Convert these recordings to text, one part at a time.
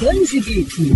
Danji Geek,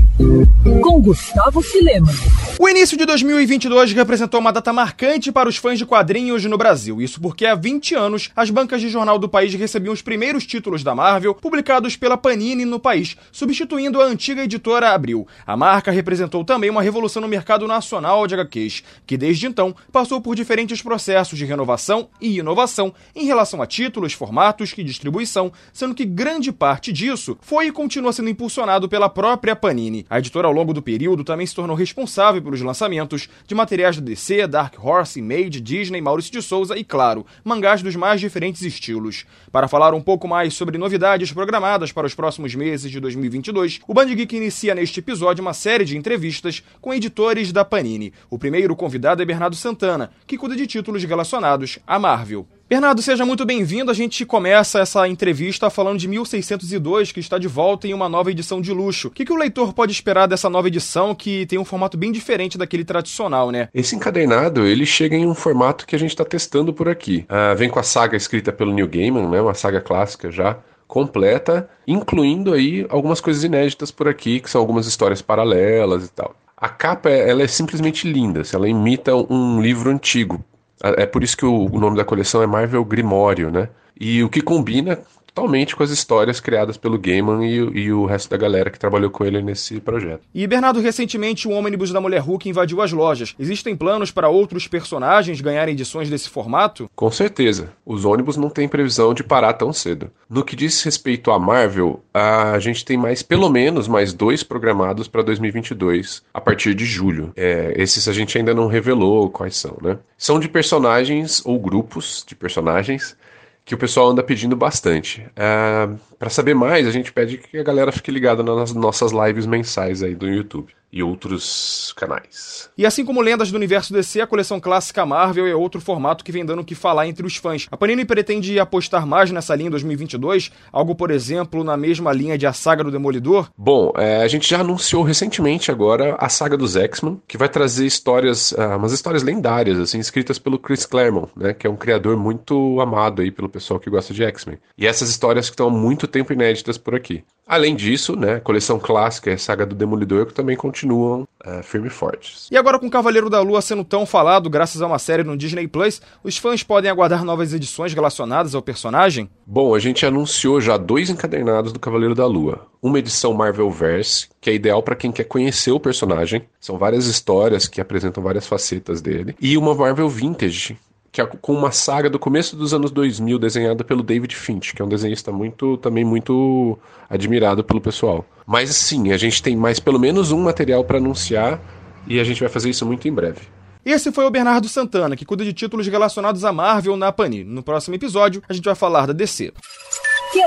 com Gustavo Filema. O início de 2022 representou uma data marcante para os fãs de quadrinhos no Brasil. Isso porque há 20 anos as bancas de jornal do país recebiam os primeiros títulos da Marvel publicados pela Panini no país, substituindo a antiga editora Abril. A marca representou também uma revolução no mercado nacional de HQs, que desde então passou por diferentes processos de renovação e inovação em relação a títulos, formatos e distribuição, sendo que grande parte disso foi e continua sendo impulsionado pela própria Panini. A editora ao longo do período também se tornou responsável pelos lançamentos de materiais da DC, Dark Horse, Image, Disney, Maurício de Souza e, claro, mangás dos mais diferentes estilos. Para falar um pouco mais sobre novidades programadas para os próximos meses de 2022, o Band Geek inicia neste episódio uma série de entrevistas com editores da Panini. O primeiro convidado é Bernardo Santana, que cuida de títulos relacionados à Marvel. Bernardo, seja muito bem-vindo. A gente começa essa entrevista falando de 1602, que está de volta em uma nova edição de luxo. O que, que o leitor pode esperar dessa nova edição que tem um formato bem diferente daquele tradicional, né? Esse encadernado, ele chega em um formato que a gente está testando por aqui. Uh, vem com a saga escrita pelo Neil Gaiman, né? Uma saga clássica já completa, incluindo aí algumas coisas inéditas por aqui, que são algumas histórias paralelas e tal. A capa, ela é simplesmente linda, ela imita um livro antigo, é por isso que o nome da coleção é Marvel Grimório, né? E o que combina totalmente com as histórias criadas pelo Gaiman e, e, o resto da galera que trabalhou com ele nesse projeto. E Bernardo, recentemente o ônibus da Mulher Hulk invadiu as lojas. Existem planos para outros personagens ganharem edições desse formato? Com certeza. Os ônibus não têm previsão de parar tão cedo. No que diz respeito à Marvel, a gente tem mais, pelo menos, mais dois programados para 2022, a partir de julho. É, esses a gente ainda não revelou quais são, né? São de personagens ou grupos de personagens que o pessoal anda pedindo bastante. É, para saber mais, a gente pede que a galera fique ligada nas nossas lives mensais aí do YouTube e outros canais. E assim como Lendas do Universo DC, a coleção clássica Marvel é outro formato que vem dando o que falar entre os fãs. A Panini pretende apostar mais nessa linha em 2022, algo, por exemplo, na mesma linha de A Saga do Demolidor? Bom, é, a gente já anunciou recentemente agora a Saga dos X-Men, que vai trazer histórias, uh, umas histórias lendárias, assim, escritas pelo Chris Claremont, né, que é um criador muito amado aí pelo pessoal que gosta de X-Men. E essas histórias que estão há muito tempo inéditas por aqui. Além disso, né, a coleção clássica e a saga do Demolidor que também continuam uh, firme e fortes. E agora com o Cavaleiro da Lua sendo tão falado graças a uma série no Disney Plus, os fãs podem aguardar novas edições relacionadas ao personagem? Bom, a gente anunciou já dois encadernados do Cavaleiro da Lua. Uma edição Marvel Verse, que é ideal para quem quer conhecer o personagem. São várias histórias que apresentam várias facetas dele. E uma Marvel Vintage, que é com uma saga do começo dos anos 2000 desenhada pelo David Finch, que é um desenhista muito também muito admirado pelo pessoal. Mas sim, a gente tem mais pelo menos um material para anunciar e a gente vai fazer isso muito em breve. Esse foi o Bernardo Santana, que cuida de títulos relacionados à Marvel na Panini. No próximo episódio, a gente vai falar da DC.